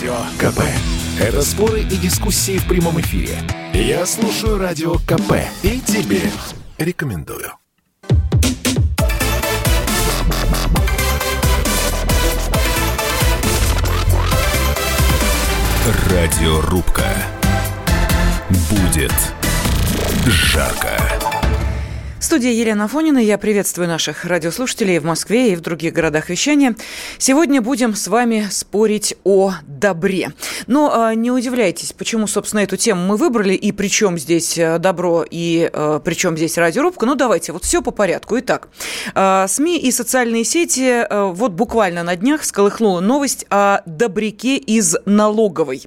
Радио КП. Это споры и дискуссии в прямом эфире. Я слушаю Радио КП и тебе рекомендую. Радиорубка. Будет жарко. В студии Елена Фонина. Я приветствую наших радиослушателей в Москве и в других городах вещания. Сегодня будем с вами спорить о добре. Но э, не удивляйтесь, почему, собственно, эту тему мы выбрали и при чем здесь э, добро и э, при чем здесь радиорубка. Ну, давайте, вот все по порядку. Итак, э, СМИ и социальные сети э, вот буквально на днях сколыхнула новость о добряке из налоговой.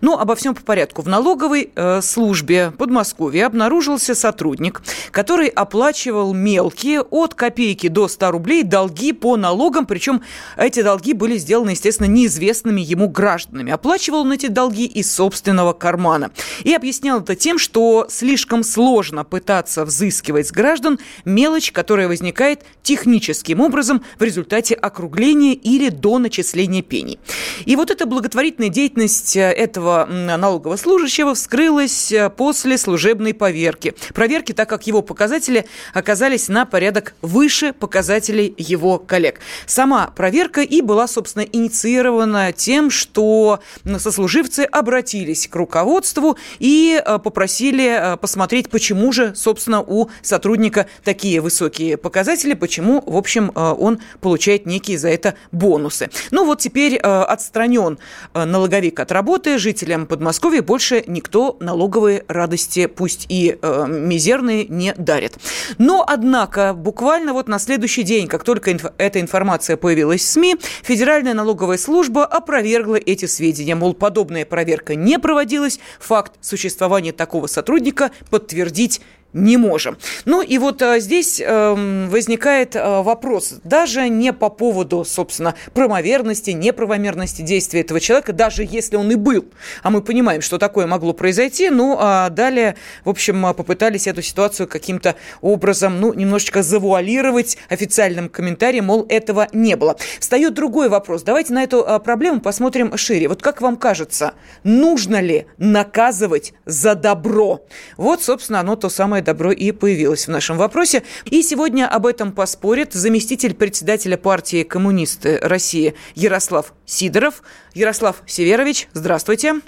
Ну, обо всем по порядку. В налоговой э, службе Подмосковья обнаружился сотрудник, который оплачивал мелкие от копейки до 100 рублей долги по налогам, причем эти долги были сделаны, естественно, неизвестными ему гражданами. Оплачивал он эти долги из собственного кармана. И объяснял это тем, что слишком сложно пытаться взыскивать с граждан мелочь, которая возникает техническим образом в результате округления или до начисления пений. И вот эта благотворительная деятельность этого налогового служащего вскрылась после служебной поверки. Проверки, так как его показатели оказались на порядок выше показателей его коллег. Сама проверка и была, собственно, инициирована тем, что сослуживцы обратились к руководству и э, попросили э, посмотреть, почему же, собственно, у сотрудника такие высокие показатели, почему, в общем, э, он получает некие за это бонусы. Ну вот теперь отстранен налоговик от работы, жителям Подмосковья больше никто налоговые радости, пусть и мизерные, не дарит. Но, однако, буквально вот на следующий день, как только инф- эта информация появилась в СМИ, Федеральная налоговая служба опровергла эти сведения. Мол, подобная проверка не проводилась, факт существования такого сотрудника подтвердить не можем. Ну и вот а, здесь а, возникает а, вопрос, даже не по поводу, собственно, правомерности, неправомерности действия этого человека, даже если он и был, а мы понимаем, что такое могло произойти, ну а далее, в общем, попытались эту ситуацию каким-то образом, ну, немножечко завуалировать официальным комментарием, мол, этого не было. Встает другой вопрос. Давайте на эту а, проблему посмотрим шире. Вот как вам кажется, нужно ли наказывать за добро? Вот, собственно, оно то самое добро и появилось в нашем вопросе. И сегодня об этом поспорит заместитель председателя партии «Коммунисты России» Ярослав Сидоров. Ярослав Северович, здравствуйте.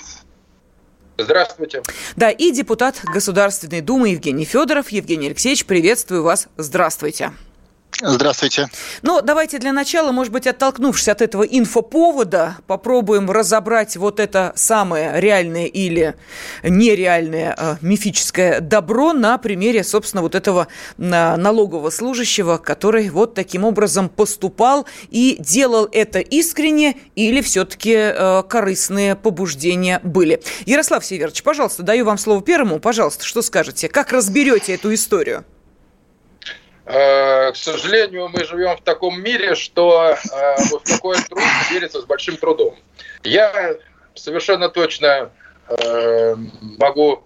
Здравствуйте. Да, и депутат Государственной Думы Евгений Федоров. Евгений Алексеевич, приветствую вас. Здравствуйте. Здравствуйте. Ну, давайте для начала, может быть, оттолкнувшись от этого инфоповода, попробуем разобрать вот это самое реальное или нереальное э, мифическое добро на примере, собственно, вот этого э, налогового служащего, который вот таким образом поступал и делал это искренне или все-таки э, корыстные побуждения были. Ярослав Северович, пожалуйста, даю вам слово первому. Пожалуйста, что скажете? Как разберете эту историю? Э, к сожалению, мы живем в таком мире, что э, вот такой труд верится с большим трудом. Я совершенно точно э, могу,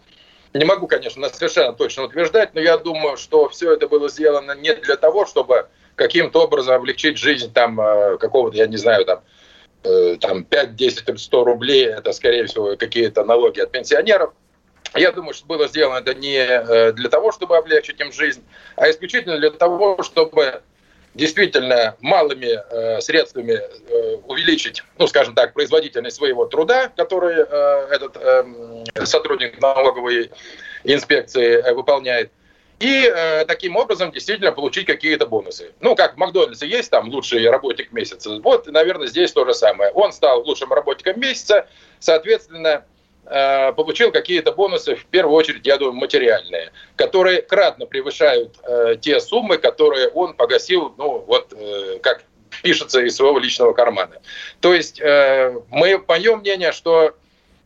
не могу, конечно, совершенно точно утверждать, но я думаю, что все это было сделано не для того, чтобы каким-то образом облегчить жизнь там какого-то, я не знаю, там, там 5, 10, 100 рублей, это, скорее всего, какие-то налоги от пенсионеров. Я думаю, что было сделано это не э, для того, чтобы облегчить им жизнь, а исключительно для того, чтобы действительно малыми э, средствами э, увеличить, ну, скажем так, производительность своего труда, который э, этот э, сотрудник налоговой инспекции э, выполняет, и э, таким образом действительно получить какие-то бонусы. Ну, как в Макдональдсе есть там лучший работник месяца. Вот, наверное, здесь то же самое. Он стал лучшим работником месяца, соответственно, получил какие-то бонусы, в первую очередь, я думаю, материальные, которые кратно превышают э, те суммы, которые он погасил, ну, вот э, как пишется из своего личного кармана. То есть э, мы, мое мнение, что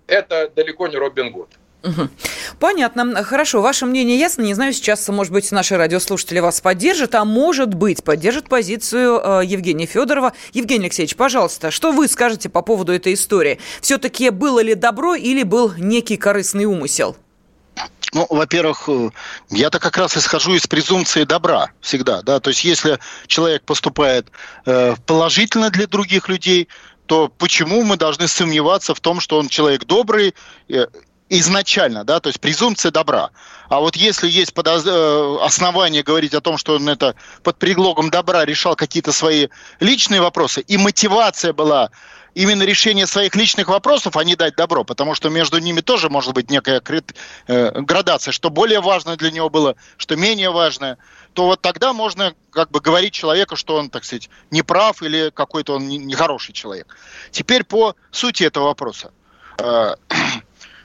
это далеко не Робин Гуд. Понятно. Хорошо. Ваше мнение ясно. Не знаю, сейчас, может быть, наши радиослушатели вас поддержат, а может быть, поддержат позицию э, Евгения Федорова. Евгений Алексеевич, пожалуйста, что вы скажете по поводу этой истории? Все-таки было ли добро или был некий корыстный умысел? Ну, во-первых, э, я-то как раз исхожу из презумпции добра всегда, да, то есть если человек поступает э, положительно для других людей, то почему мы должны сомневаться в том, что он человек добрый изначально, да, то есть презумпция добра. А вот если есть подоз... Э, основания говорить о том, что он это под предлогом добра решал какие-то свои личные вопросы, и мотивация была именно решение своих личных вопросов, а не дать добро, потому что между ними тоже может быть некая э, градация, что более важно для него было, что менее важное, то вот тогда можно как бы говорить человеку, что он, так сказать, неправ или какой-то он нехороший человек. Теперь по сути этого вопроса.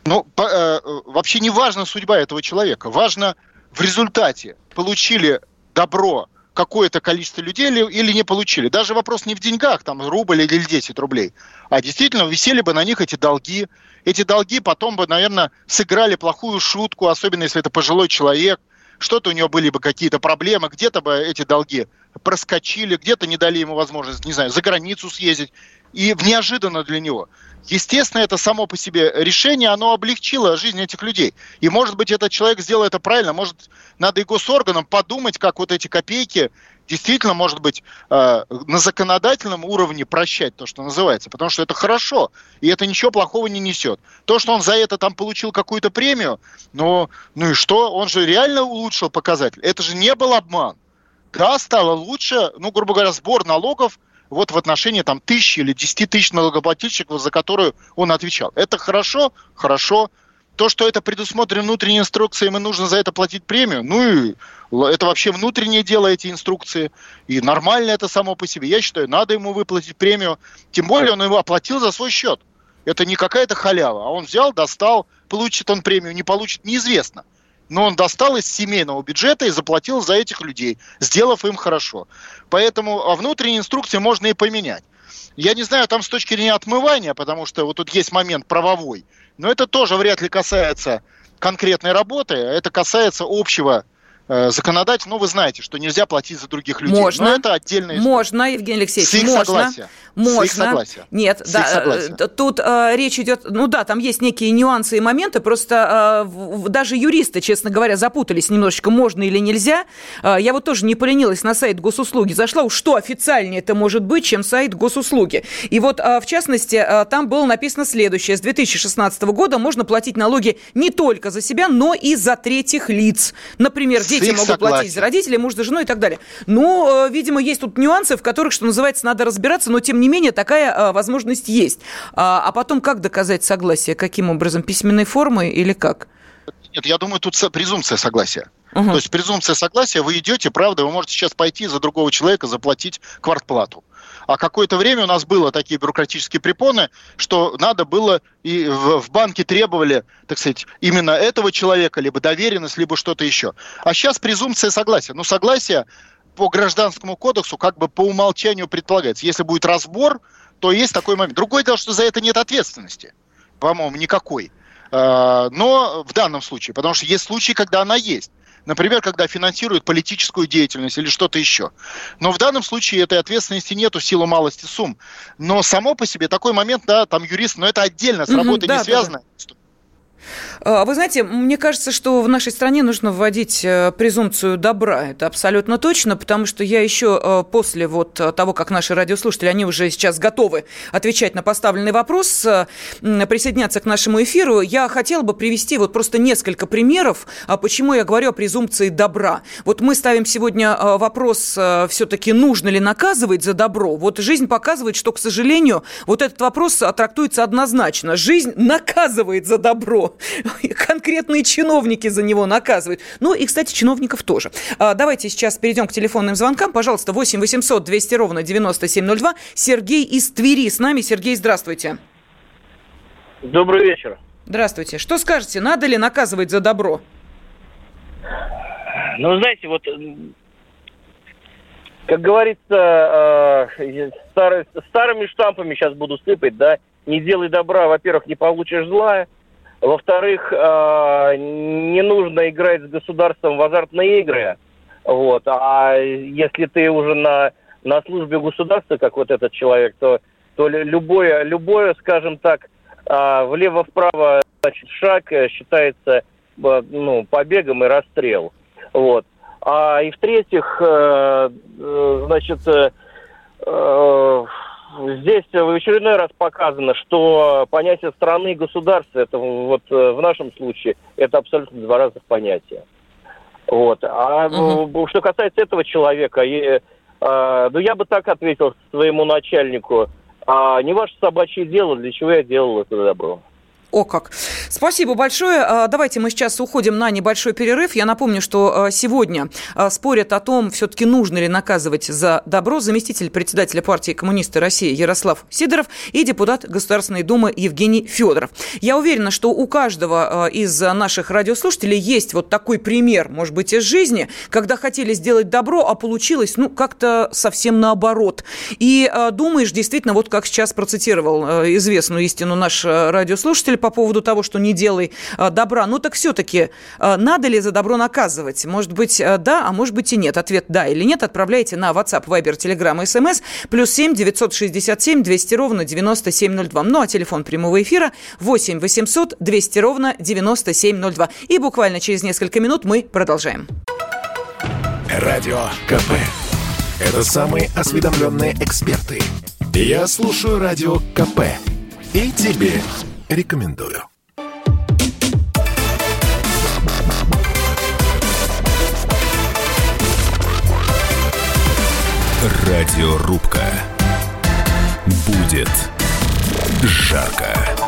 Ну, э, вообще не важна судьба этого человека. Важно в результате получили добро какое-то количество людей или, или не получили. Даже вопрос не в деньгах, там, рубль или 10 рублей, а действительно висели бы на них эти долги. Эти долги потом бы, наверное, сыграли плохую шутку, особенно если это пожилой человек, что-то у него были бы какие-то проблемы, где-то бы эти долги проскочили, где-то не дали ему возможность, не знаю, за границу съездить. И неожиданно для него. Естественно, это само по себе решение, оно облегчило жизнь этих людей. И, может быть, этот человек сделал это правильно. Может, надо и госорганам подумать, как вот эти копейки действительно, может быть, э, на законодательном уровне прощать то, что называется. Потому что это хорошо, и это ничего плохого не несет. То, что он за это там получил какую-то премию, ну, ну и что? Он же реально улучшил показатель. Это же не был обман. Да, стало лучше, ну, грубо говоря, сбор налогов вот в отношении там тысячи или десяти тысяч налогоплательщиков, за которую он отвечал. Это хорошо? Хорошо. То, что это предусмотрено внутренней инструкцией, и нужно за это платить премию, ну и это вообще внутреннее дело, эти инструкции. И нормально это само по себе. Я считаю, надо ему выплатить премию. Тем более он его оплатил за свой счет. Это не какая-то халява. А он взял, достал, получит он премию, не получит, неизвестно но он достал из семейного бюджета и заплатил за этих людей, сделав им хорошо. Поэтому а внутренние инструкции можно и поменять. Я не знаю, там с точки зрения отмывания, потому что вот тут есть момент правовой, но это тоже вряд ли касается конкретной работы, это касается общего законодатель, ну, вы знаете, что нельзя платить за других людей. Можно. Но это отдельная история. Можно, Евгений Алексеевич, С их можно. Согласия. Можно. С их согласия. Нет, С да, их согласия. Э, тут э, речь идет, ну да, там есть некие нюансы и моменты, просто э, даже юристы, честно говоря, запутались немножечко, можно или нельзя. Э, я вот тоже не поленилась на сайт госуслуги, зашла, уж что официальнее это может быть, чем сайт госуслуги. И вот, э, в частности, э, там было написано следующее. С 2016 года можно платить налоги не только за себя, но и за третьих лиц. Например, С дети могут согласия. платить за родителей, муж за жену и так далее. Ну, э, видимо, есть тут нюансы, в которых, что называется, надо разбираться, но тем не менее такая э, возможность есть. А, а потом как доказать согласие? Каким образом? Письменной формой или как? Нет, я думаю, тут презумпция согласия. Угу. То есть презумпция согласия, вы идете, правда, вы можете сейчас пойти за другого человека заплатить квартплату. А какое-то время у нас было такие бюрократические препоны, что надо было и в, в банке требовали, так сказать, именно этого человека, либо доверенность, либо что-то еще. А сейчас презумпция согласия. Ну, согласие по гражданскому кодексу как бы по умолчанию предполагается. Если будет разбор, то есть такой момент. Другое дело, что за это нет ответственности, по-моему, никакой. А, Но в данном случае, потому что есть случаи, когда она есть. Например, когда финансируют политическую деятельность или что-то еще. Но в данном случае этой ответственности нету в силу малости сумм. Но само по себе такой момент, да, там юрист, но это отдельно, с работой да, не да, связано. А, Вы знаете, мне кажется, что в нашей стране нужно вводить э, презумпцию добра. Это абсолютно точно, потому что я еще э, после вот э, того, как наши радиослушатели, они уже сейчас готовы отвечать на поставленный вопрос, присоединяться к нашему эфиру, я хотела бы привести вот просто несколько примеров, а почему я говорю о презумпции добра. Вот мы ставим сегодня вопрос, все-таки нужно ли наказывать за добро. Вот жизнь показывает, что, к сожалению, вот этот вопрос трактуется однозначно. Жизнь наказывает за добро. Конкретные чиновники за него наказывают. Ну и, кстати, чиновников тоже. А, Давайте сейчас перейдем к телефонным звонкам. Пожалуйста, 8 800 200 ровно 9702. Сергей из Твери с нами. Сергей, здравствуйте. Добрый вечер. Здравствуйте. Что скажете, надо ли наказывать за добро? Ну, знаете, вот, как говорится, э, старый- старыми штампами сейчас буду сыпать, да, не делай добра, во-первых, не получишь зла, во-вторых, э, не нужно играть с государством в азартные игры, вот, а если ты уже на, на службе государства, как вот этот человек, то, то лю- любое, любое, скажем так, э, влево-вправо, значит, шаг э, считается ну, побегом и расстрел. Вот. А и в-третьих, значит, здесь в очередной раз показано, что понятие страны и государства, это вот э, в нашем случае, это абсолютно два разных понятия. Вот. А угу. что касается этого человека, и, а, ну я бы так ответил своему начальнику, а не ваше собачье дело, для чего я делал это добро. О как. Спасибо большое. А, давайте мы сейчас уходим на небольшой перерыв. Я напомню, что а, сегодня а, спорят о том, все-таки нужно ли наказывать за добро заместитель председателя партии коммунисты России Ярослав Сидоров и депутат Государственной Думы Евгений Федоров. Я уверена, что у каждого из наших радиослушателей есть вот такой пример, может быть, из жизни, когда хотели сделать добро, а получилось, ну, как-то совсем наоборот. И думаешь, действительно, вот как сейчас процитировал известную истину наш радиослушатель, по поводу того, что не делай а, добра. Ну так все-таки а, надо ли за добро наказывать? Может быть, а, да, а может быть и нет. Ответ да или нет отправляйте на WhatsApp, Viber, Telegram, SMS плюс 7 967 200 ровно 9702. Ну а телефон прямого эфира 8 800 200 ровно 9702. И буквально через несколько минут мы продолжаем. Радио КП. Это самые осведомленные эксперты. Я слушаю Радио КП. И тебе рекомендую. Радиорубка. Будет жарко.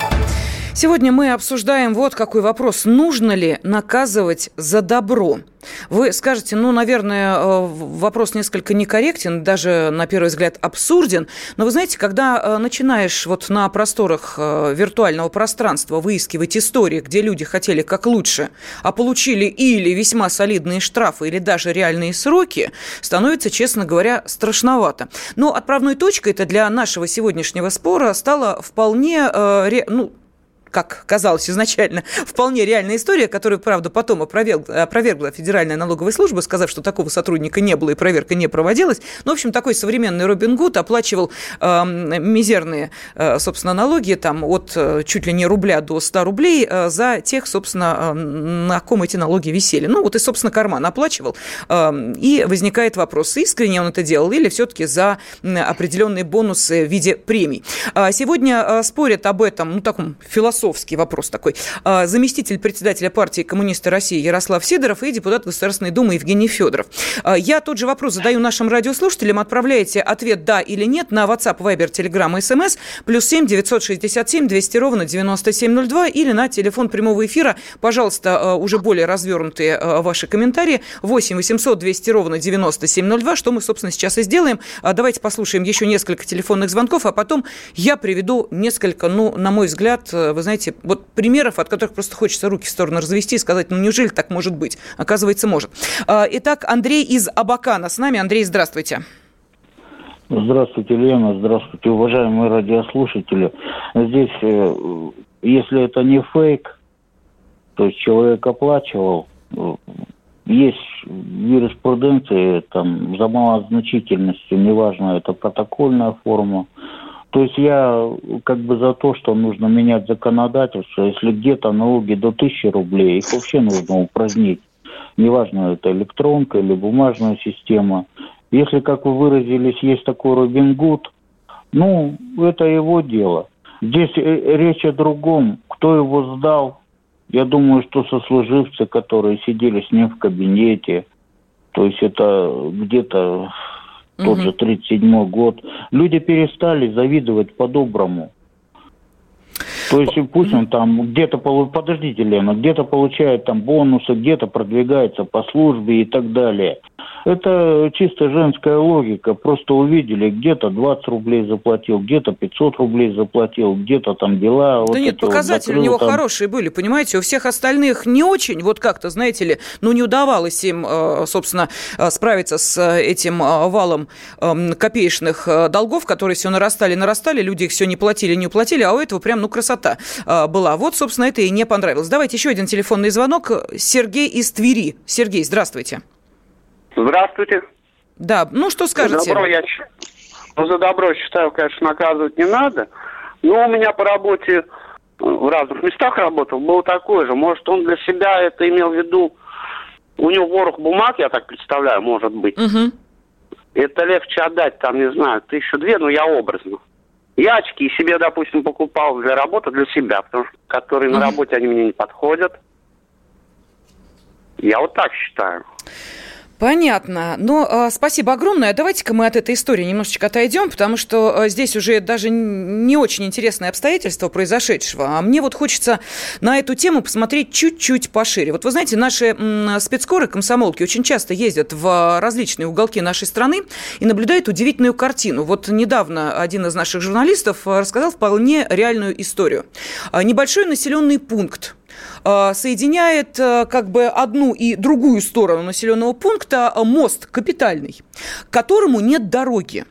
Сегодня мы обсуждаем вот какой вопрос. Нужно ли наказывать за добро? Вы скажете, ну, наверное, э, вопрос несколько некорректен, даже на первый взгляд абсурден, но вы знаете, когда э, начинаешь вот на просторах э, виртуального пространства выискивать истории, где люди хотели как лучше, а получили или весьма солидные штрафы, или даже реальные сроки, становится, честно говоря, страшновато. Но отправной точкой это для нашего сегодняшнего спора стало вполне, ну, как казалось изначально, вполне реальная история, которую, правда, потом опровергла, опровергла Федеральная налоговая служба, сказав, что такого сотрудника не было и проверка не проводилась. Ну, в общем, такой современный Робин Гуд оплачивал э, мизерные, э, собственно, налоги там от э, чуть ли не рубля до 100 рублей э, за тех, собственно, э, на ком эти налоги висели. Ну, вот и, собственно, карман оплачивал. Э, и возникает вопрос, искренне он это делал или все-таки за определенные бонусы в виде премий. А сегодня э, спорят об этом, ну, таком философском философский вопрос такой. А, заместитель председателя партии коммунисты России Ярослав Сидоров и депутат Государственной Думы Евгений Федоров. А, я тот же вопрос задаю нашим радиослушателям. Отправляете ответ «да» или «нет» на WhatsApp, Viber, Telegram SMS плюс 7 967 200 ровно 9702 или на телефон прямого эфира. Пожалуйста, а, уже более развернутые ваши комментарии. 8 800 200 ровно 9702, что мы, собственно, сейчас и сделаем. Давайте послушаем еще несколько телефонных звонков, а потом я приведу несколько, ну, на мой взгляд, вы знаете, знаете, вот примеров, от которых просто хочется руки в сторону развести и сказать, ну неужели так может быть? Оказывается, может. А, итак, Андрей из Абакана с нами. Андрей, здравствуйте. Здравствуйте, Лена, здравствуйте, уважаемые радиослушатели. Здесь, э, если это не фейк, то есть человек оплачивал, э, есть юриспруденции там за малозначительностью, неважно, это протокольная форма, то есть я как бы за то, что нужно менять законодательство. Если где-то налоги до 1000 рублей, их вообще нужно упразднить. Неважно, это электронка или бумажная система. Если, как вы выразились, есть такой Робин Гуд, ну, это его дело. Здесь э, речь о другом. Кто его сдал? Я думаю, что сослуживцы, которые сидели с ним в кабинете, то есть это где-то тот же 37 год, люди перестали завидовать по-доброму. То есть пусть он там где-то, подождите, Лена, где-то получает там бонусы, где-то продвигается по службе и так далее. Это чисто женская логика. Просто увидели, где-то 20 рублей заплатил, где-то 500 рублей заплатил, где-то там дела. Да вот нет, показатели вот у него там... хорошие были, понимаете? У всех остальных не очень, вот как-то, знаете ли, ну не удавалось им, э, собственно, э, справиться с э, этим валом эм, копеечных долгов, которые все нарастали, нарастали, люди их все не платили, не уплатили, а у этого прям, ну, красота была. Вот, собственно, это и не понравилось. Давайте еще один телефонный звонок. Сергей из Твери. Сергей, здравствуйте. Здравствуйте. Да, ну что скажете? За добро я, ну, за добро считаю, конечно, наказывать не надо. Но у меня по работе э, в разных местах работал, был такой же. Может, он для себя это имел в виду, у него ворох бумаг, я так представляю, может быть. Угу. Это легче отдать, там, не знаю, тысячу две, но я образно. Я очки себе, допустим, покупал для работы, для себя, потому что которые на работе они мне не подходят. Я вот так считаю. Понятно. Но э, спасибо огромное. Давайте-ка мы от этой истории немножечко отойдем, потому что э, здесь уже даже не очень интересное обстоятельство произошедшего. А мне вот хочется на эту тему посмотреть чуть-чуть пошире. Вот вы знаете, наши м, спецкоры, комсомолки очень часто ездят в различные уголки нашей страны и наблюдают удивительную картину. Вот недавно один из наших журналистов рассказал вполне реальную историю. Небольшой населенный пункт соединяет э, как бы одну и другую сторону населенного пункта э, мост капитальный, к которому нет дороги.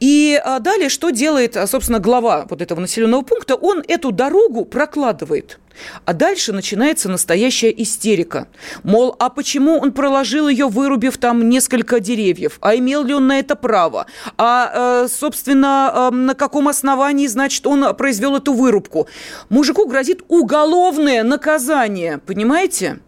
И далее, что делает, собственно, глава вот этого населенного пункта? Он эту дорогу прокладывает. А дальше начинается настоящая истерика. Мол, а почему он проложил ее, вырубив там несколько деревьев? А имел ли он на это право? А, э, собственно, э, на каком основании, значит, он произвел эту вырубку? Мужику грозит уголовное наказание, понимаете?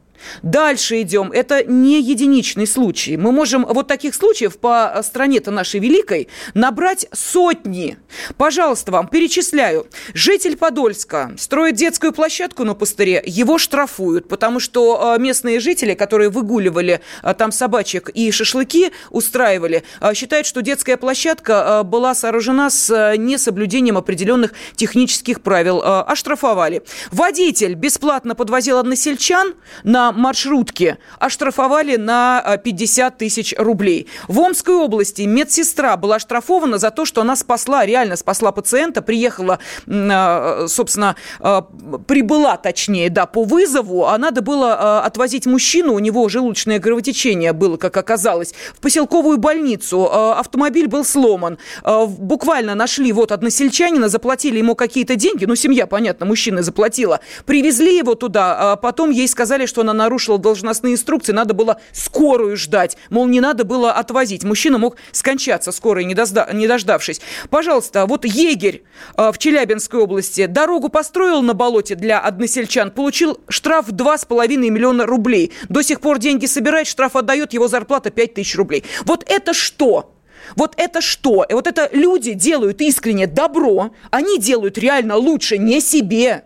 Дальше идем. Это не единичный случай. Мы можем вот таких случаев по стране-то нашей великой набрать сотни. Пожалуйста, вам перечисляю. Житель Подольска строит детскую площадку на пустыре, его штрафуют, потому что а, местные жители, которые выгуливали а, там собачек и шашлыки устраивали, считают, что детская площадка была сооружена с несоблюдением определенных технических правил. Оштрафовали. Водитель бесплатно подвозил односельчан на маршрутке оштрафовали на 50 э, тысяч рублей. В Омской области медсестра была оштрафована за то, что она спасла, реально спасла пациента, приехала, э, собственно, э, прибыла, точнее, да, по вызову, а надо было отвозить мужчину, у него желудочное кровотечение было, как оказалось, в поселковую больницу. Автомобиль был сломан. Буквально нашли вот односельчанина, заплатили ему какие-то деньги, ну, семья, понятно, мужчина заплатила. Привезли его туда, а потом ей сказали, что она нарушила должностные инструкции, надо было скорую ждать. Мол, не надо было отвозить. Мужчина мог скончаться скорой, не, дожда, не дождавшись. Пожалуйста, вот егерь э, в Челябинской области дорогу построил на болоте для односельчан, получил штраф 2,5 миллиона рублей. До сих пор деньги собирает, штраф отдает, его зарплата 5 тысяч рублей. Вот это что? Вот это что? Вот это люди делают искренне добро, они делают реально лучше не себе,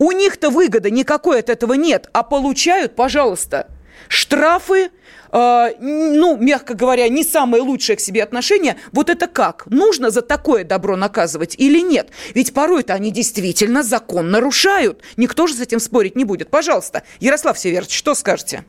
у них-то выгоды никакой от этого нет, а получают, пожалуйста, штрафы, э, ну, мягко говоря, не самые лучшие к себе отношения. Вот это как? Нужно за такое добро наказывать или нет? Ведь порой-то они действительно закон нарушают. Никто же с этим спорить не будет. Пожалуйста, Ярослав Северович, что скажете?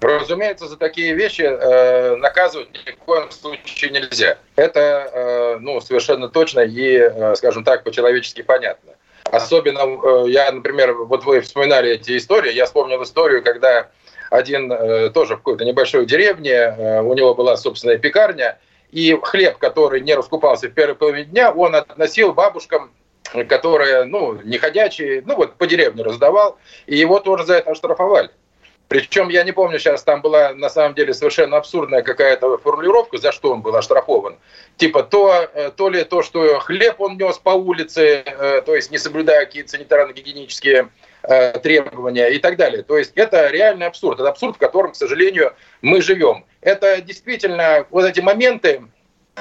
Разумеется, за такие вещи э, наказывать ни в коем случае нельзя. Это, э, ну, совершенно точно и, э, скажем так, по-человечески понятно. Особенно, э, я, например, вот вы вспоминали эти истории, я вспомнил историю, когда один э, тоже в какой-то небольшой деревне, э, у него была собственная пекарня, и хлеб, который не раскупался в первой половине дня, он относил бабушкам, которые, ну, не ходячие, ну, вот по деревне раздавал, и его тоже за это оштрафовали. Причем я не помню сейчас, там была на самом деле совершенно абсурдная какая-то формулировка, за что он был оштрафован. Типа то, э, то ли то, что хлеб он нес по улице, э, то есть не соблюдая какие-то санитарно-гигиенические э, требования и так далее. То есть это реальный абсурд. Это абсурд, в котором, к сожалению, мы живем. Это действительно вот эти моменты,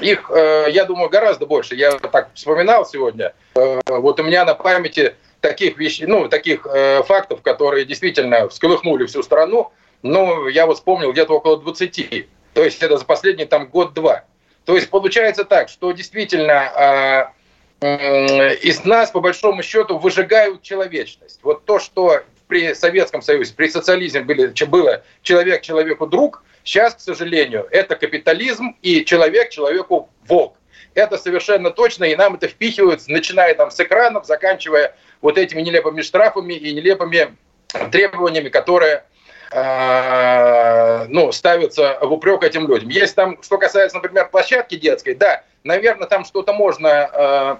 их, я думаю, гораздо больше. Я так вспоминал сегодня. Вот у меня на памяти таких вещей, ну, таких э, фактов, которые действительно всколыхнули всю страну, ну, я вот вспомнил где-то около 20. То есть это за последний там год-два. То есть получается так, что действительно э, э, из нас, по большому счету, выжигают человечность. Вот то, что при Советском Союзе, при социализме были, было человек человеку друг, сейчас, к сожалению, это капитализм и человек человеку волк. Это совершенно точно, и нам это впихивают, начиная там с экранов, заканчивая вот этими нелепыми штрафами и нелепыми требованиями, которые э, ну, ставятся в упрек этим людям. Есть там, что касается, например, площадки детской, да, наверное, там что-то можно э,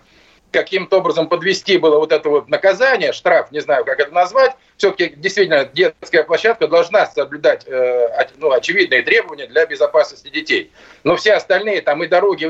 каким-то образом подвести было вот это вот наказание, штраф, не знаю, как это назвать. Все-таки действительно детская площадка должна соблюдать э, ну, очевидные требования для безопасности детей. Но все остальные, там и дороги,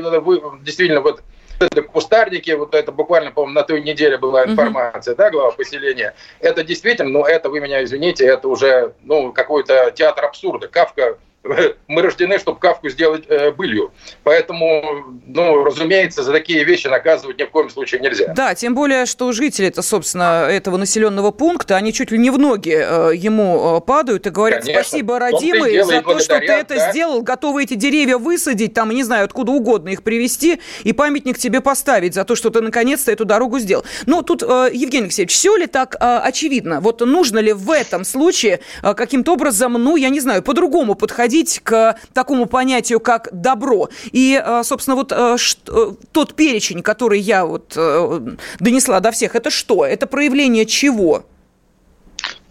действительно, вот это кустарники, вот это буквально, по-моему, на той неделе была информация, mm-hmm. да, глава поселения. Это действительно, ну, это, вы меня извините, это уже, ну, какой-то театр абсурда. Кавка мы рождены, чтобы Кавку сделать э, былью. Поэтому, ну, разумеется, за такие вещи наказывать ни в коем случае нельзя. Да, тем более, что жители-то, собственно, этого населенного пункта, они чуть ли не в ноги э, ему э, падают и говорят, Конечно. спасибо, родимый, за то, что ты это да? сделал, готовы эти деревья высадить, там, не знаю, откуда угодно их привезти и памятник тебе поставить за то, что ты наконец-то эту дорогу сделал. Но тут, э, Евгений Алексеевич, все ли так э, очевидно? Вот нужно ли в этом случае э, каким-то образом, ну, я не знаю, по-другому подходить к такому понятию, как добро? И, э, собственно, вот э, что, тот перечень, который я вот э, донесла до всех, это что? Это проявление чего?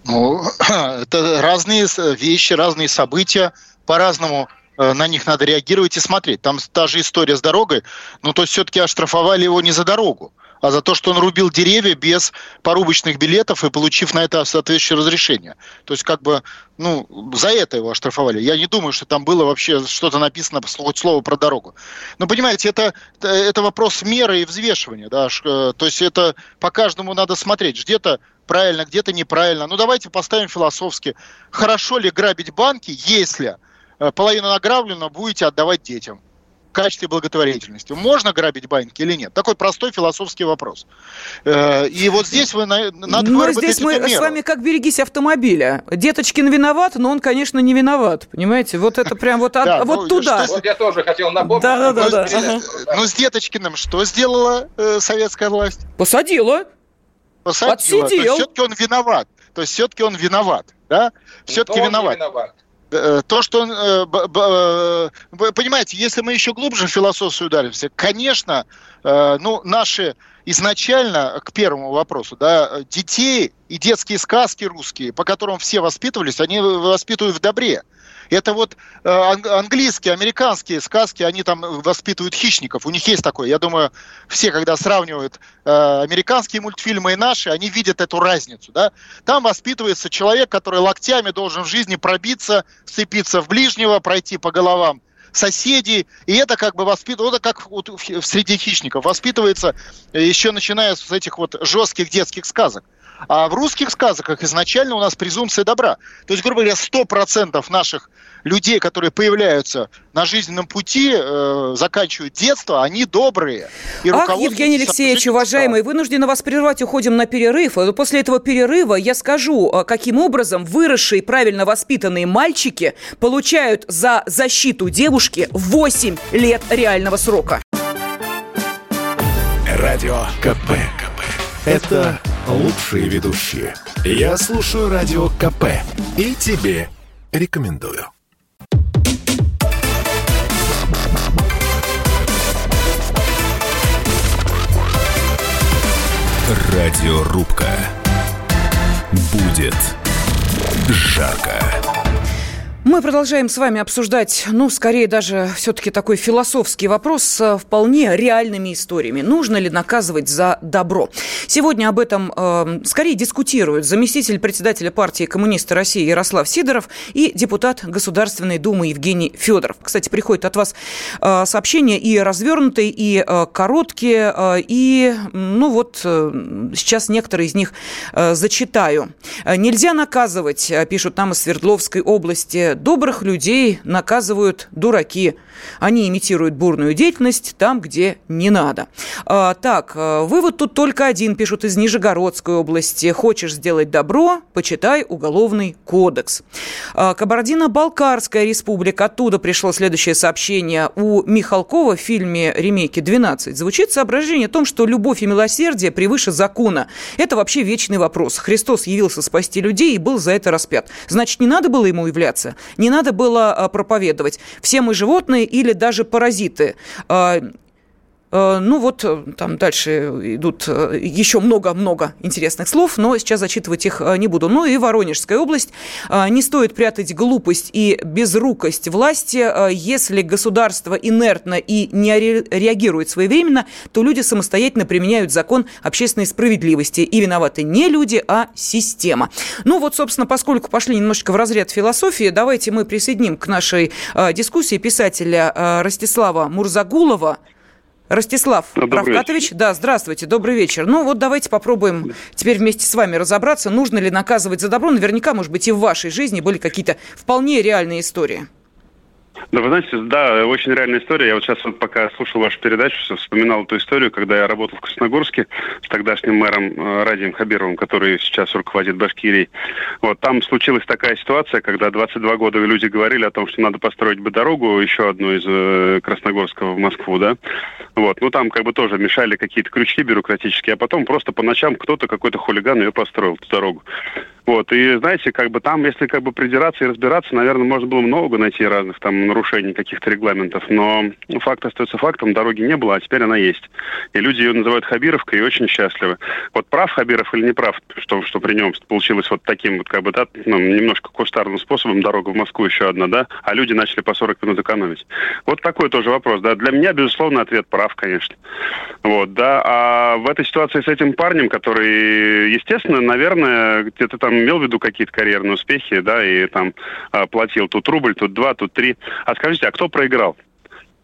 Ну, это разные вещи, разные события, по-разному э, на них надо реагировать и смотреть. Там та же история с дорогой, но то все-таки оштрафовали его не за дорогу, а за то, что он рубил деревья без порубочных билетов и получив на это соответствующее разрешение. То есть, как бы, ну, за это его оштрафовали. Я не думаю, что там было вообще что-то написано, хоть слово про дорогу. Но, понимаете, это, это вопрос меры и взвешивания, да, э, то есть это по каждому надо смотреть. Где-то правильно, где-то неправильно. Ну, давайте поставим философски. Хорошо ли грабить банки, если э, половину награбленного будете отдавать детям? Качестве благотворительности. Можно грабить банки или нет? Такой простой философский вопрос. Э, и вот здесь вы надо Но здесь мы меру. с вами как берегись автомобиля. Деточкин виноват, но он, конечно, не виноват. Понимаете? Вот это прям вот, да, вот ну, туда. Вот я тоже хотел напомнить. Да, да, да. да. Ну, с Деточкиным что сделала э, советская власть? Посадила. Посадила. Отсидел. То есть все-таки он виноват. То есть все-таки он виноват. Да? Все-таки виноват. виноват. Э, то, что он, э, э, понимаете, если мы еще глубже в философию ударимся, конечно, ну, наши изначально, к первому вопросу, да, детей и детские сказки русские, по которым все воспитывались, они воспитывают в добре. Это вот э, английские, американские сказки, они там воспитывают хищников. У них есть такое. Я думаю, все, когда сравнивают э, американские мультфильмы и наши, они видят эту разницу. Да? Там воспитывается человек, который локтями должен в жизни пробиться, сцепиться в ближнего, пройти по головам соседей, и это как бы воспитывается, это как вот среди хищников воспитывается еще начиная с этих вот жестких детских сказок. А в русских сказках изначально у нас презумпция добра. То есть, грубо говоря, 100% наших людей, которые появляются на жизненном пути, э, заканчивают детство, они добрые. И Ах, Евгений Алексеевич, уважаемый, вынуждены вас прервать, уходим на перерыв. После этого перерыва я скажу, э, каким образом выросшие правильно воспитанные мальчики получают за защиту девушки 8 лет реального срока. Радио КП. КП. Это лучшие ведущие. Я слушаю Радио КП и тебе рекомендую. Радиорубка. Будет жарко. Мы продолжаем с вами обсуждать, ну, скорее даже все-таки такой философский вопрос с вполне реальными историями. Нужно ли наказывать за добро? Сегодня об этом э, скорее дискутируют заместитель председателя партии коммунисты России Ярослав Сидоров и депутат Государственной Думы Евгений Федоров. Кстати, приходит от вас э, сообщения и развернутые, и э, короткие, э, и, ну вот, э, сейчас некоторые из них э, зачитаю. Нельзя наказывать, э, пишут нам из Свердловской области, добрых людей наказывают дураки. Они имитируют бурную деятельность там, где не надо. А, так, а, вывод тут только один, пишут из Нижегородской области. Хочешь сделать добро, почитай Уголовный кодекс. А, Кабардино-Балкарская республика. Оттуда пришло следующее сообщение. У Михалкова в фильме ремейке «12» звучит соображение о том, что любовь и милосердие превыше закона. Это вообще вечный вопрос. Христос явился спасти людей и был за это распят. Значит, не надо было ему являться? Не надо было а, проповедовать. Все мы животные или даже паразиты. Э, ну вот э, там дальше идут э, еще много-много интересных слов, но сейчас зачитывать их не буду. Ну и Воронежская область. Не стоит прятать глупость и безрукость власти. Если государство инертно и не реагирует своевременно, то люди самостоятельно применяют закон общественной справедливости. И виноваты не люди, а система. Ну вот, собственно, поскольку пошли немножечко в разряд философии, давайте мы присоединим к нашей дискуссии писателя Ростислава Мурзагулова, Ростислав добрый Равкатович, да, здравствуйте, добрый вечер. Ну вот давайте попробуем теперь вместе с вами разобраться, нужно ли наказывать за добро. Наверняка, может быть, и в вашей жизни были какие-то вполне реальные истории. Да, вы знаете, да, очень реальная история. Я вот сейчас вот пока слушал вашу передачу, вспоминал эту историю, когда я работал в Красногорске с тогдашним мэром э, Радием Хабировым, который сейчас руководит Башкирией. Вот там случилась такая ситуация, когда 22 года люди говорили о том, что надо построить бы дорогу, еще одну из э, Красногорска в Москву, да. Вот, ну там как бы тоже мешали какие-то крючки бюрократические, а потом просто по ночам кто-то, какой-то хулиган ее построил, эту дорогу. Вот, и знаете, как бы там, если как бы придираться и разбираться, наверное, можно было много найти разных там нарушений каких-то регламентов, но факт остается фактом, дороги не было, а теперь она есть. И люди ее называют Хабировкой и очень счастливы. Вот прав Хабиров или не прав, что, что при нем получилось вот таким вот как бы, да, ну, немножко кустарным способом дорога в Москву еще одна, да, а люди начали по 40 минут экономить. Вот такой тоже вопрос, да. Для меня, безусловно, ответ прав, конечно. Вот, да. А в этой ситуации с этим парнем, который, естественно, наверное, где-то там имел в виду какие-то карьерные успехи, да, и там а, платил тут рубль, тут два, тут три. А скажите, а кто проиграл?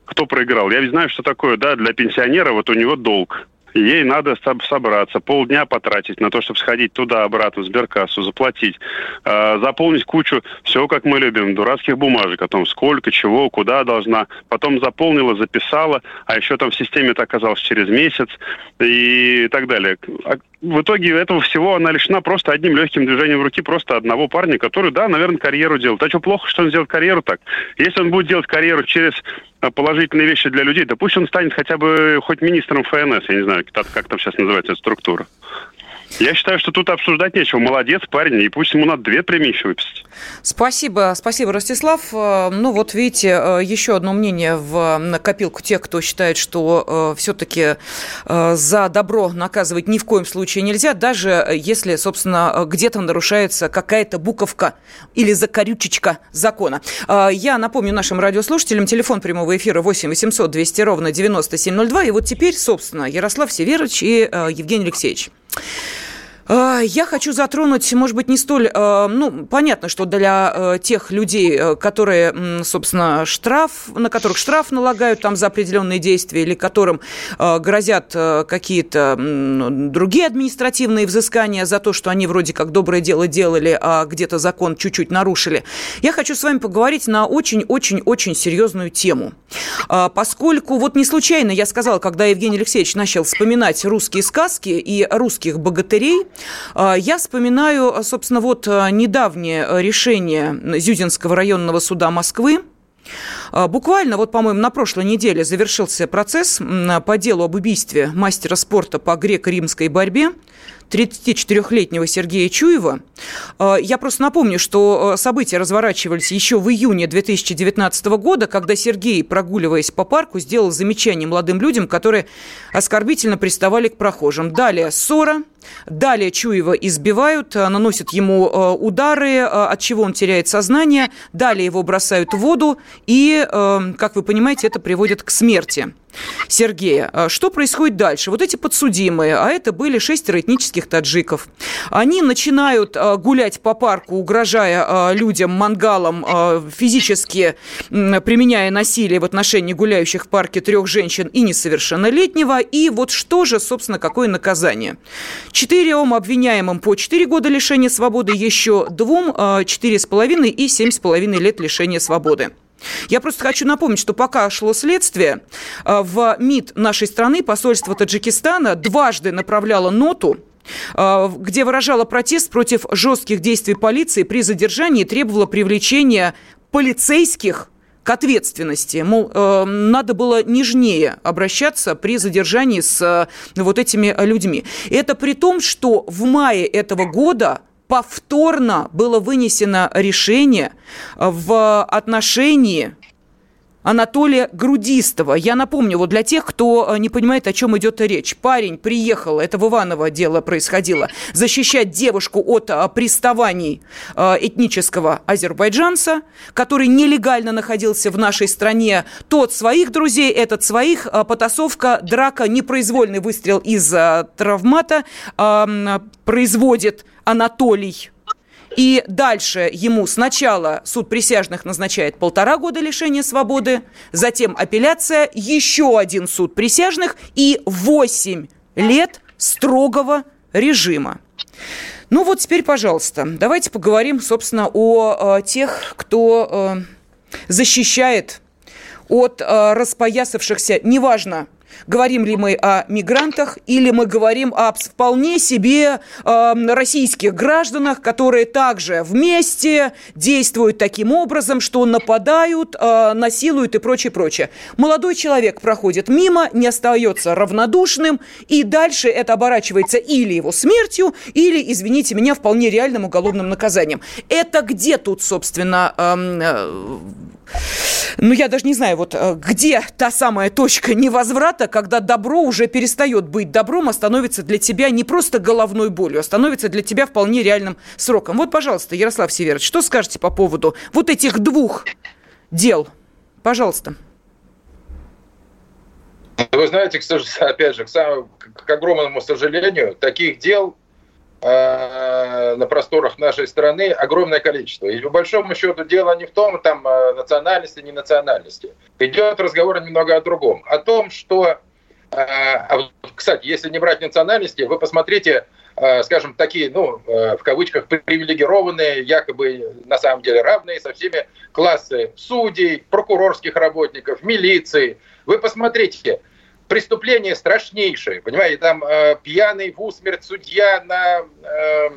Кто проиграл? Я ведь знаю, что такое, да, для пенсионера вот у него долг. Ей надо собраться, полдня потратить на то, чтобы сходить туда-обратно, в сберкассу, заплатить, э, заполнить кучу, все как мы любим, дурацких бумажек о том, сколько, чего, куда должна. Потом заполнила, записала, а еще там в системе это оказалось через месяц и так далее. В итоге этого всего она лишена просто одним легким движением руки просто одного парня, который, да, наверное, карьеру делает. А что плохо, что он сделает карьеру так? Если он будет делать карьеру через а, положительные вещи для людей, да пусть он станет хотя бы хоть министром ФНС, я не знаю, как там сейчас называется эта структура. Я считаю, что тут обсуждать нечего. Молодец парень, и пусть ему надо две премии еще выписать. Спасибо, спасибо, Ростислав. Э, ну вот видите, э, еще одно мнение в копилку тех, кто считает, что э, все-таки за добро наказывать ни в коем случае нельзя, даже если, собственно, где-то нарушается какая-то буковка или закорючечка закона. Я напомню нашим радиослушателям, телефон прямого эфира 8 800 200 ровно 9702. И вот теперь, собственно, Ярослав Северович и Евгений Алексеевич. А, я хочу затронуть, может быть, не столь... А, ну, понятно, что для а, тех людей, которые, собственно, штраф, на которых штраф налагают там за определенные действия или которым грозят какие-то другие административные взыскания за то, что они вроде как доброе дело делали, а где-то закон чуть-чуть нарушили. Я хочу с вами поговорить на очень-очень-очень серьезную тему. Поскольку вот не случайно я сказала, когда Евгений Алексеевич начал вспоминать русские сказки и русских богатырей, я вспоминаю, собственно, вот а, недавнее решение Зюзинского районного суда Москвы, а, Буквально, вот, по-моему, на прошлой неделе завершился процесс по делу об убийстве мастера спорта по греко-римской борьбе 34-летнего Сергея Чуева. Я просто напомню, что события разворачивались еще в июне 2019 года, когда Сергей, прогуливаясь по парку, сделал замечание молодым людям, которые оскорбительно приставали к прохожим. Далее ссора, Далее Чуева избивают, э, наносят ему удары, от чего он теряет сознание. Далее его бросают в воду, и, как вы понимаете, это приводит к смерти. Сергея. Что происходит дальше? Вот эти подсудимые, а это были шестеро этнических таджиков, они начинают гулять по парку, угрожая людям мангалом, физически применяя насилие в отношении гуляющих в парке трех женщин и несовершеннолетнего. И вот что же, собственно, какое наказание? Четырем обвиняемым по 4 года лишения свободы, еще двум 4,5 и 7,5 лет лишения свободы. Я просто хочу напомнить, что пока шло следствие, а, в МИД нашей страны посольство Таджикистана дважды направляло ноту а, где выражало протест против жестких действий полиции при задержании и требовало привлечения полицейских к ответственности. Мол, э, надо было нежнее обращаться при задержании с э, вот этими людьми. Это при том, что в мае этого года повторно было вынесено решение в отношении Анатолия Грудистого. Я напомню, вот для тех, кто э, не понимает, о чем идет речь. Парень приехал, это в Иваново дело происходило, защищать девушку от э, приставаний э, этнического азербайджанца, который нелегально находился в нашей стране. Тот своих друзей, этот своих. Потасовка, драка, непроизвольный выстрел из травмата производит Анатолий и дальше ему сначала суд присяжных назначает полтора года лишения свободы, затем апелляция, еще один суд присяжных и 8 лет строгого режима. Ну вот теперь, пожалуйста, давайте поговорим, собственно, о, о тех, кто... Э, защищает от э, распоясавшихся, неважно, Говорим ли мы о мигрантах или мы говорим о вполне себе э, российских гражданах, которые также вместе действуют таким образом, что нападают, э, насилуют и прочее, прочее. Молодой человек проходит мимо, не остается равнодушным, и дальше это оборачивается или его смертью, или, извините меня, вполне реальным уголовным наказанием. Это где тут, собственно, э, э, ну, я даже не знаю, вот э, где та самая точка невозврата, когда добро уже перестает быть добром, а становится для тебя не просто головной болью, а становится для тебя вполне реальным сроком. Вот, пожалуйста, Ярослав Северович, что скажете по поводу вот этих двух дел? Пожалуйста. Вы знаете, опять же, к, огромному сожалению, таких дел на просторах нашей страны огромное количество. И по большому счету дело не в том, там, э, национальности, не национальности. Идет разговор немного о другом. О том, что, э, а кстати, если не брать национальности, вы посмотрите, скажем, такие, ну, в кавычках, привилегированные, якобы на самом деле равные со всеми классы судей, прокурорских работников, милиции. Вы посмотрите, преступление страшнейшее, понимаете, там э, пьяный в усмерть судья на э,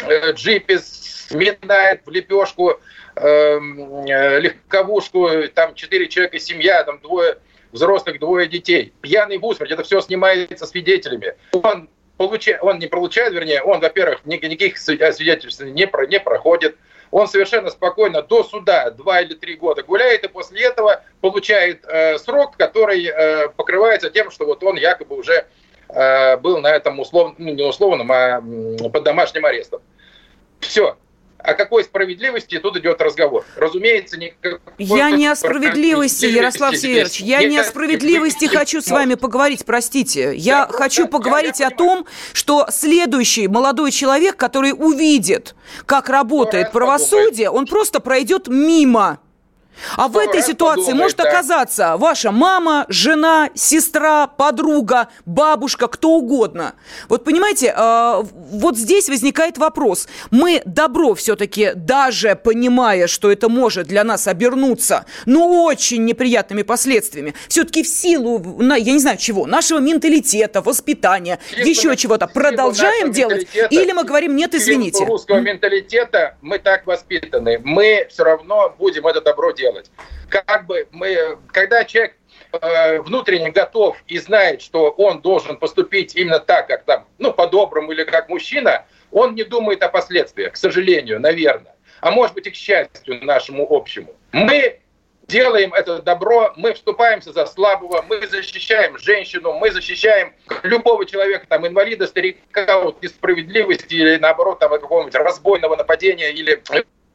э, джипе сминает в лепешку э, э, легковушку, там четыре человека, семья, там двое взрослых, двое детей. Пьяный в усмерть, это все снимается свидетелями. Он, получает, он не получает, вернее, он, во-первых, никаких свидетельств не, про, не проходит, он совершенно спокойно до суда два или три года гуляет, и после этого получает э, срок, который э, покрывается тем, что вот он якобы уже э, был на этом условном, ну, не условном, а под домашним арестом. Все о какой справедливости тут идет разговор? Разумеется, никакой... Я не о справедливости, Ярослав Северович, я не о справедливости хочу с вами поговорить, простите. Я хочу поговорить о том, что следующий молодой человек, который увидит, как работает правосудие, он просто пройдет мимо. А в этой ситуации подумает, может да. оказаться ваша мама, жена, сестра, подруга, бабушка, кто угодно. Вот понимаете, э, вот здесь возникает вопрос. Мы добро все-таки, даже понимая, что это может для нас обернуться, но очень неприятными последствиями, все-таки в силу, я не знаю чего, нашего менталитета, воспитания, Чисто еще чего-то, продолжаем делать? Или мы говорим, нет, извините. русского менталитета мы так воспитаны. Мы все равно будем это добро делать делать. Как бы мы, когда человек э, внутренне готов и знает, что он должен поступить именно так, как там, ну, по-доброму или как мужчина, он не думает о последствиях, к сожалению, наверное. А может быть и к счастью нашему общему. Мы делаем это добро, мы вступаемся за слабого, мы защищаем женщину, мы защищаем любого человека, там, инвалида, старика от несправедливости или, наоборот, там, какого-нибудь разбойного нападения или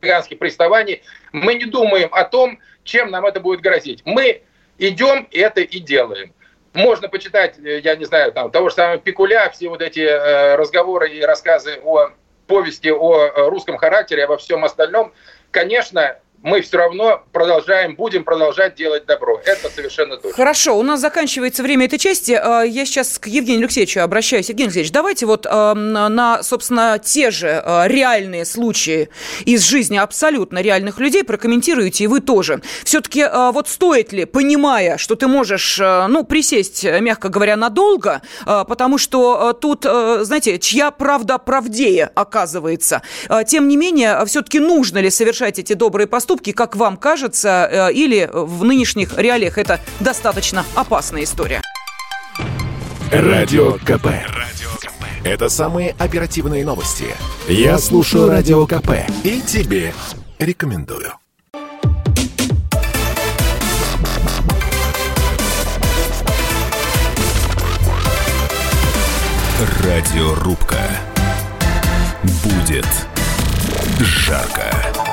гигантских приставаний, мы не думаем о том, чем нам это будет грозить. Мы идем это и делаем. Можно почитать, э, я не знаю, там, того же самого Пикуля, все вот эти э, разговоры и рассказы о повести о э, русском характере, обо всем остальном. Конечно, мы все равно продолжаем, будем продолжать делать добро. Это совершенно точно. Хорошо, у нас заканчивается время этой части. А, я сейчас к Евгению Алексеевичу обращаюсь. Евгений Алексеевич, давайте вот а, на, собственно, те же а, реальные случаи из жизни абсолютно реальных людей прокомментируете, и вы тоже. Все-таки вот стоит ли, понимая, что ты можешь, ну, присесть, мягко говоря, надолго, потому что тут, знаете, чья правда правдее оказывается. Тем не менее, все-таки нужно ли совершать эти добрые поступки, поступки, как вам кажется, э, или в нынешних реалиях это достаточно опасная история? Радио КП. Это самые оперативные новости. Я слушаю Радио КП и тебе рекомендую. Радиорубка. Будет жарко.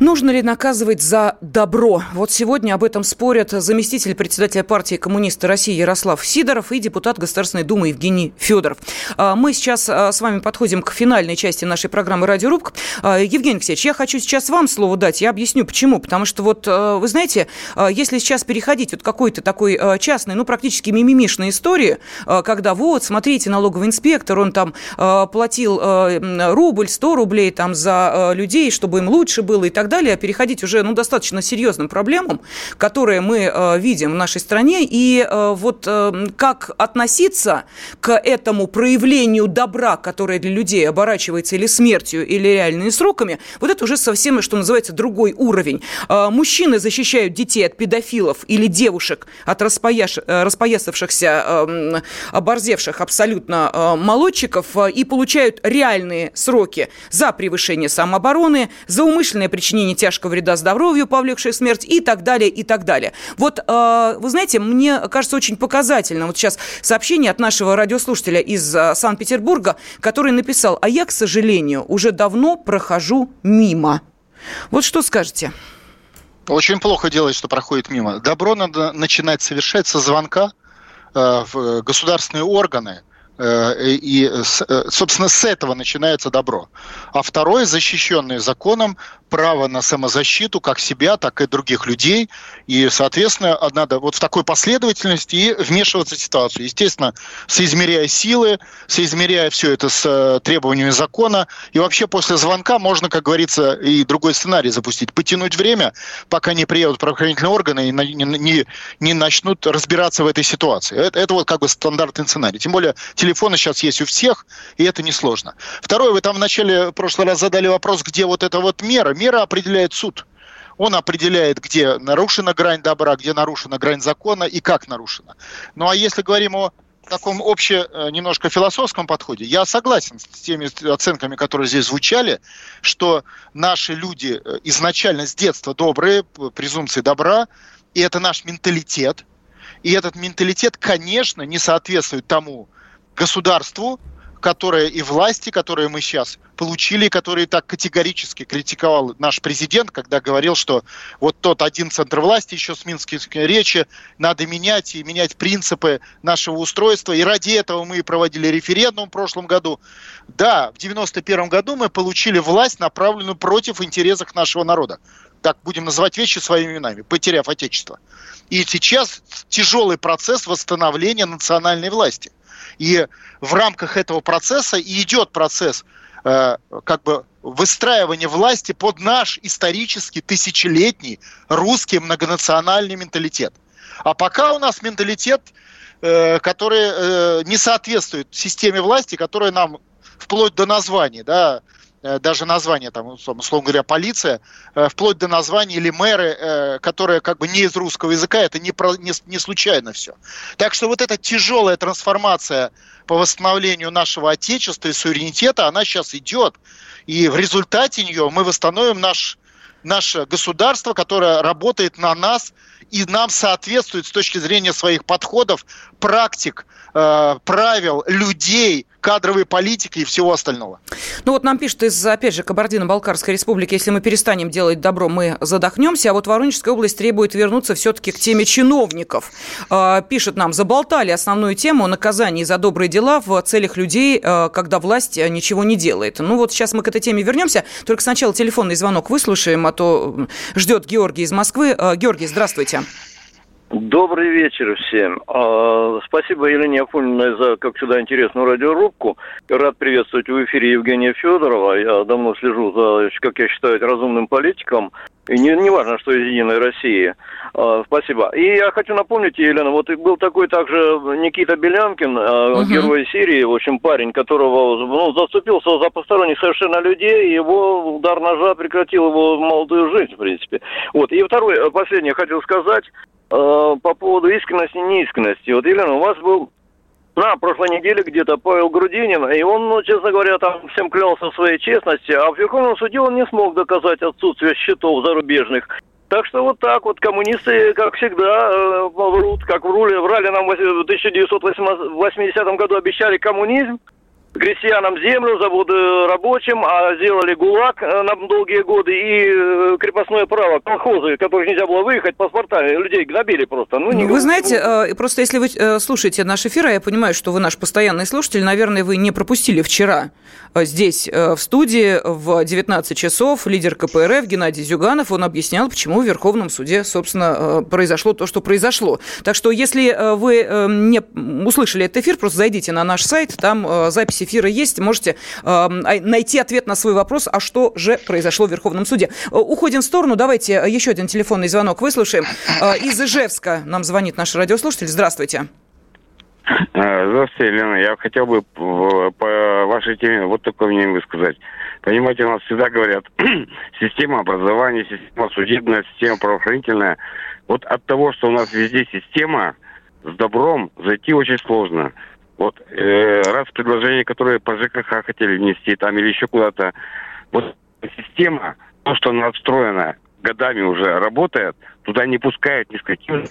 Нужно ли наказывать за добро? Вот сегодня об этом спорят заместитель председателя партии коммунисты России Ярослав Сидоров и депутат Государственной Думы Евгений Федоров. А, мы сейчас а, с вами подходим к финальной части нашей программы «Радиорубка». А, Евгений Алексеевич, я хочу сейчас вам слово дать. Я объясню, почему. Потому что вот, вы знаете, если сейчас переходить от какой-то такой частной, ну, практически мимимишной истории, когда вот, смотрите, налоговый инспектор, он там платил рубль, 100 рублей там за людей, чтобы им лучше было и так так далее, а переходить уже ну, достаточно серьезным проблемам, которые мы э, видим в нашей стране, и э, вот э, как относиться к этому проявлению добра, которое для людей оборачивается или смертью, или реальными сроками, вот это уже совсем, что называется, другой уровень. Э, мужчины защищают детей от педофилов или девушек от распояш... Э, распоясавшихся, э, оборзевших абсолютно э, молодчиков э, и получают реальные сроки за превышение самообороны, за умышленное причинение тяжкого вреда здоровью, повлекшее смерть и так далее, и так далее. Вот, э, вы знаете, мне кажется очень показательно. Вот сейчас сообщение от нашего радиослушателя из э, Санкт-Петербурга, который написал, а я, к сожалению, уже давно прохожу мимо. Вот что скажете? Очень плохо делать, что проходит мимо. Добро надо начинать совершать со звонка э, в государственные органы, и, э, собственно, с этого начинается добро. А второе, защищенное законом, право на самозащиту как себя, так и других людей. И, соответственно, надо вот в такой последовательности и вмешиваться в ситуацию. Естественно, соизмеряя силы, соизмеряя все это с э, требованиями закона. И вообще после звонка можно, как говорится, и другой сценарий запустить. Потянуть время, пока не приедут правоохранительные органы и не, не, не начнут разбираться в этой ситуации. Это, это вот как бы стандартный сценарий. Тем более телефоны сейчас есть у всех, и это несложно. Второе, вы там в начале прошлый раз задали вопрос, где вот эта вот мера мера определяет суд. Он определяет, где нарушена грань добра, где нарушена грань закона и как нарушена. Ну а если говорим о таком обще э, немножко философском подходе, я согласен с теми оценками, которые здесь звучали, что наши люди э, изначально с детства добрые, презумпции добра, и это наш менталитет. И этот менталитет, конечно, не соответствует тому государству, которые и власти, которые мы сейчас получили, которые так категорически критиковал наш президент, когда говорил, что вот тот один центр власти еще с минских речи надо менять и менять принципы нашего устройства. И ради этого мы и проводили референдум в прошлом году. Да, в 91 году мы получили власть, направленную против интересов нашего народа. Так будем называть вещи своими именами, потеряв отечество. И сейчас тяжелый процесс восстановления национальной власти. И в рамках этого процесса и идет процесс э, как бы выстраивания власти под наш исторический тысячелетний русский многонациональный менталитет. А пока у нас менталитет, э, который э, не соответствует системе власти, которая нам вплоть до названия, да, даже название, там, условно говоря, полиция, э, вплоть до названия или мэры, э, которые как бы не из русского языка, это не, про, не, не случайно все. Так что вот эта тяжелая трансформация по восстановлению нашего отечества и суверенитета, она сейчас идет. И в результате нее мы восстановим наш, наше государство, которое работает на нас и нам соответствует с точки зрения своих подходов, практик, правил, людей, кадровой политики и всего остального. Ну вот нам пишут из, опять же, Кабардино-Балкарской республики, если мы перестанем делать добро, мы задохнемся, а вот Воронежская область требует вернуться все-таки к теме чиновников. А, пишет нам, заболтали основную тему наказаний за добрые дела в целях людей, а, когда власть ничего не делает. Ну вот сейчас мы к этой теме вернемся, только сначала телефонный звонок выслушаем, а то ждет Георгий из Москвы. А, Георгий, здравствуйте. Добрый вечер всем. А, спасибо Елене Афониной за, как всегда, интересную радиорубку. Рад приветствовать в эфире Евгения Федорова. Я давно слежу за, как я считаю, разумным политиком. И не, не важно, что из Единой России. А, спасибо. И я хочу напомнить, Елена, вот был такой также Никита Белянкин, угу. герой Сирии, в общем, парень, которого ну, заступился за посторонних совершенно людей, и его удар ножа прекратил его молодую жизнь, в принципе. Вот. И второе, последнее хотел сказать. Э, по поводу искренности и неискренности. Вот, Елена, у вас был на прошлой неделе где-то Павел Грудинин, и он, ну, честно говоря, там всем клялся своей честности, а в Верховном суде он не смог доказать отсутствие счетов зарубежных. Так что вот так вот коммунисты, как всегда, э, врут, как врули, врали нам в 1980 году, обещали коммунизм, крестьянам землю, заводы рабочим, а сделали ГУЛАГ э, на долгие годы и э, крепостное право, колхозы, которых нельзя было выехать, паспорта, людей гнобили просто. Ну, не вы знаете, э, просто если вы слушаете наш эфир, а я понимаю, что вы наш постоянный слушатель, наверное, вы не пропустили вчера здесь, в студии, в 19 часов, лидер КПРФ Геннадий Зюганов, он объяснял, почему в Верховном суде, собственно, произошло то, что произошло. Так что, если вы не услышали этот эфир, просто зайдите на наш сайт, там запись запись эфира есть, можете э, найти ответ на свой вопрос, а что же произошло в Верховном суде. Э, уходим в сторону, давайте еще один телефонный звонок выслушаем. Э, из Ижевска нам звонит наш радиослушатель. Здравствуйте. Здравствуйте, Елена. Я хотел бы по вашей теме вот такое мнение высказать. Понимаете, у нас всегда говорят, система образования, система судебная, система правоохранительная. Вот от того, что у нас везде система, с добром зайти очень сложно. Вот э, раз предложение, которое по ЖКХ хотели внести там или еще куда-то, вот система, то, что она отстроена, годами уже работает, туда не пускают ни с каким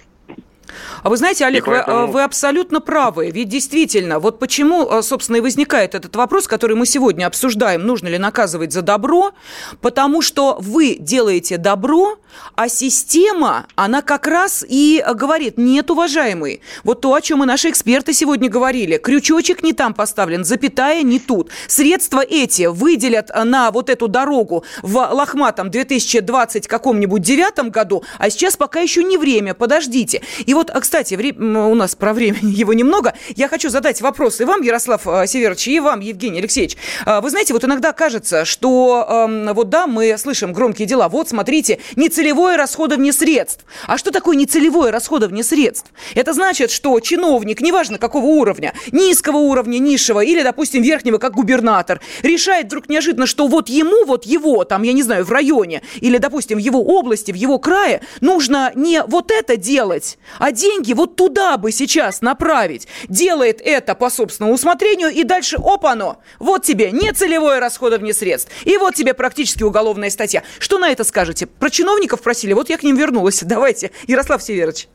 а вы знаете, Олег, поэтому... вы, вы абсолютно правы. Ведь действительно, вот почему, а, собственно, и возникает этот вопрос, который мы сегодня обсуждаем, нужно ли наказывать за добро, потому что вы делаете добро, а система, она как раз и говорит, нет, уважаемый, вот то, о чем и наши эксперты сегодня говорили, крючочек не там поставлен, запятая не тут. Средства эти выделят на вот эту дорогу в лохматом 2020 каком-нибудь девятом году, а сейчас пока еще не время, подождите. И вот, а, кстати, у нас про время его немного. Я хочу задать вопрос и вам, Ярослав а, Северович, и вам, Евгений Алексеевич. А, вы знаете, вот иногда кажется, что вот да, мы слышим громкие дела. Вот, смотрите, нецелевое расходование средств. А что такое нецелевое расходование средств? Это значит, что чиновник, неважно какого уровня, низкого уровня, низшего или, допустим, верхнего, как губернатор, решает вдруг неожиданно, что вот ему, вот его, там, я не знаю, в районе или, допустим, в его области, в его крае нужно не вот это делать, а а деньги вот туда бы сейчас направить. Делает это по собственному усмотрению, и дальше оно, Вот тебе нецелевое расходование средств. И вот тебе практически уголовная статья. Что на это скажете? Про чиновников просили, вот я к ним вернулась. Давайте, Ярослав Северович.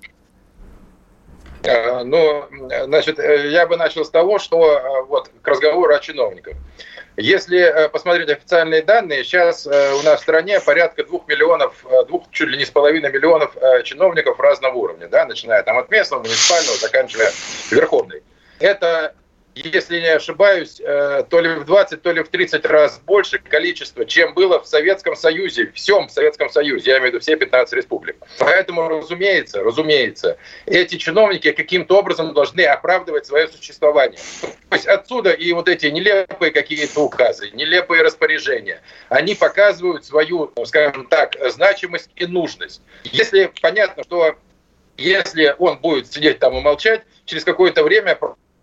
Э, ну, значит, э, я бы начал с того, что э, вот к разговору о чиновниках. Если э, посмотреть официальные данные, сейчас э, у нас в стране порядка двух миллионов, э, двух чуть ли не с половиной миллионов чиновников разного уровня, да, начиная там от местного, муниципального, заканчивая верховной. Это если не ошибаюсь, э, то ли в 20, то ли в 30 раз больше количество, чем было в Советском Союзе, всем Советском Союзе, я имею в виду все 15 республик. Поэтому, разумеется, разумеется, эти чиновники каким-то образом должны оправдывать свое существование. То есть отсюда и вот эти нелепые какие-то указы, нелепые распоряжения, они показывают свою, скажем так, значимость и нужность. Если понятно, что если он будет сидеть там и молчать, через какое-то время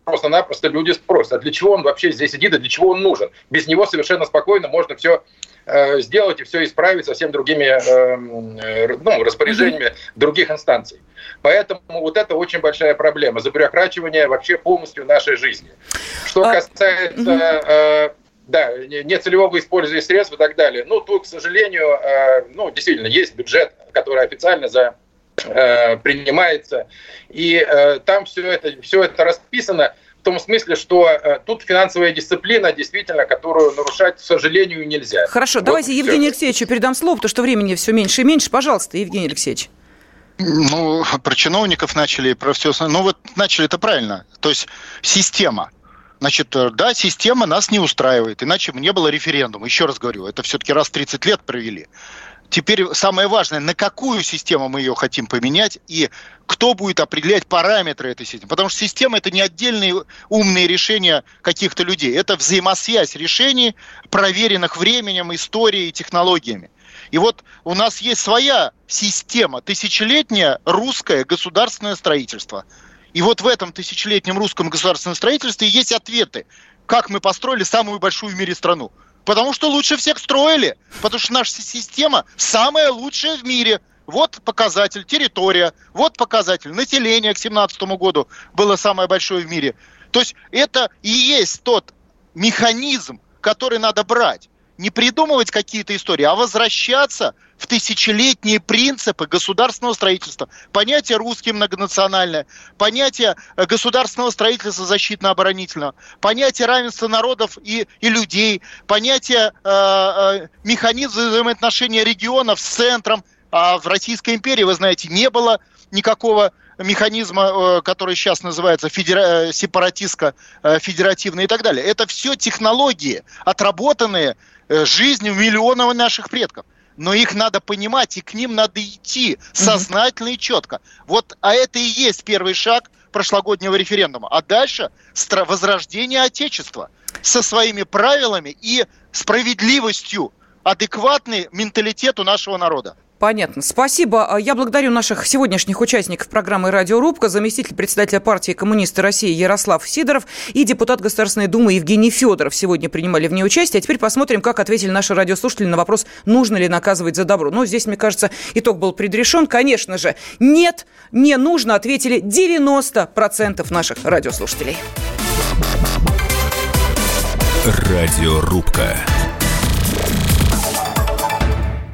просто-напросто люди спросят, а для чего он вообще здесь сидит, и для чего он нужен. Без него совершенно спокойно можно все э, сделать и все исправить совсем другими э, э, ну, распоряжениями других инстанций. Поэтому вот это очень большая проблема, забюрокрачивание вообще полностью нашей жизни. Что а, касается... Э, да, нецелевого использования средств и так далее. Ну, тут, к сожалению, э, ну, действительно, есть бюджет, который официально за Э, принимается. И э, там все это, все это расписано в том смысле, что э, тут финансовая дисциплина, действительно, которую нарушать, к сожалению, нельзя. Хорошо, вот давайте. Евгению Алексеевичу передам слово, потому что времени все меньше и меньше. Пожалуйста, Евгений Алексеевич. Ну, про чиновников начали, про все. Ну, вот начали это правильно. То есть система. Значит, да, система нас не устраивает, иначе бы не было референдума. Еще раз говорю, это все-таки раз в 30 лет провели. Теперь самое важное, на какую систему мы ее хотим поменять и кто будет определять параметры этой системы. Потому что система это не отдельные умные решения каких-то людей. Это взаимосвязь решений, проверенных временем, историей и технологиями. И вот у нас есть своя система, тысячелетнее русское государственное строительство. И вот в этом тысячелетнем русском государственном строительстве есть ответы, как мы построили самую большую в мире страну. Потому что лучше всех строили. Потому что наша система самая лучшая в мире. Вот показатель территория, вот показатель населения к 2017 году было самое большое в мире. То есть это и есть тот механизм, который надо брать не придумывать какие-то истории, а возвращаться в тысячелетние принципы государственного строительства. Понятие русский многонациональное, понятие э, государственного строительства защитно-оборонительного, понятие равенства народов и, и людей, понятие э, э, механизма взаимоотношения регионов с центром. А в Российской империи, вы знаете, не было никакого механизма, э, который сейчас называется федера... сепаратистско федеративный и так далее. Это все технологии, отработанные Э, жизнью миллионов наших предков. Но их надо понимать, и к ним надо идти сознательно и четко. Вот, а это и есть первый шаг прошлогоднего референдума. А дальше возрождение Отечества. со своими правилами и справедливостью, адекватный менталитету нашего народа. Понятно. Спасибо. А, я благодарю наших сегодняшних участников программы «Радиорубка», заместитель председателя партии коммунисты России Ярослав Сидоров и депутат Государственной Думы Евгений Федоров сегодня принимали в ней участие. А теперь посмотрим, как ответили наши радиослушатели на вопрос, нужно ли наказывать за добро. Ну, здесь, мне кажется, итог был предрешен. Конечно же, нет, не нужно, ответили 90% наших радиослушателей. Радиорубка.